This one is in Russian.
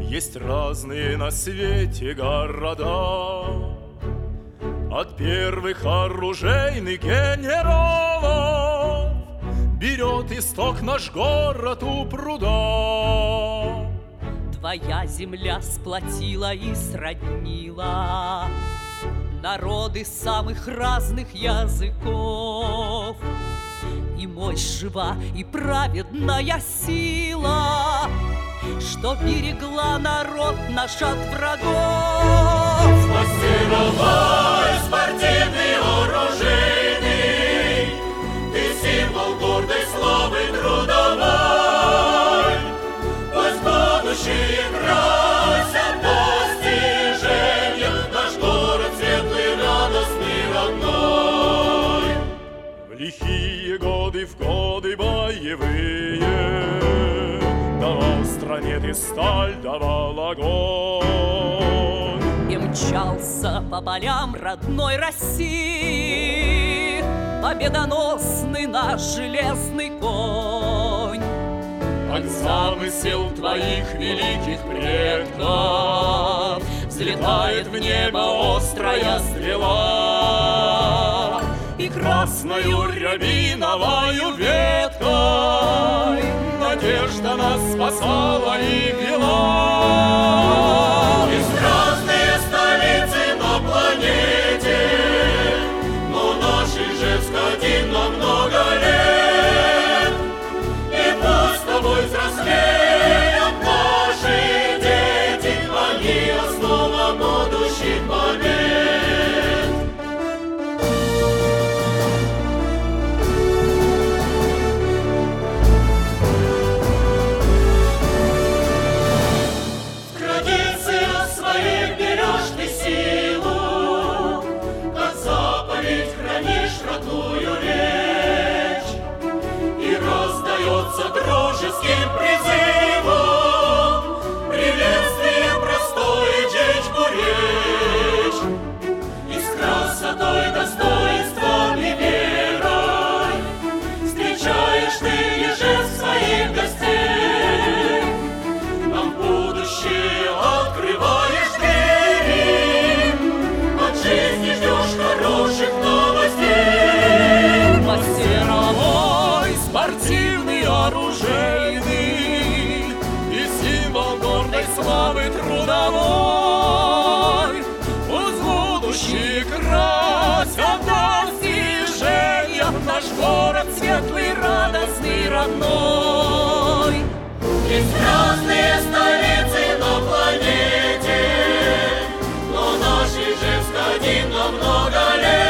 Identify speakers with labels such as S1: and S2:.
S1: Есть разные на свете города, От первых оружейных генералов Берет исток наш город у пруда.
S2: Твоя земля сплотила и сроднила Народы самых разных языков мощь жива, и праведная сила Что берегла народ наш от врагов.
S3: Мастеровой, спортивный, оружейный Ты символ гордой славы трудовой. Пусть будущие красят
S1: сталь, давал огонь.
S2: И мчался по полям родной России Победоносный наш железный конь.
S1: От замысел твоих великих предков Взлетает в небо острая стрела И красною рябиновою веткой. Надежда нас спасала и вела
S3: родную речь, И раздается дружеским призывом
S1: много
S3: лет.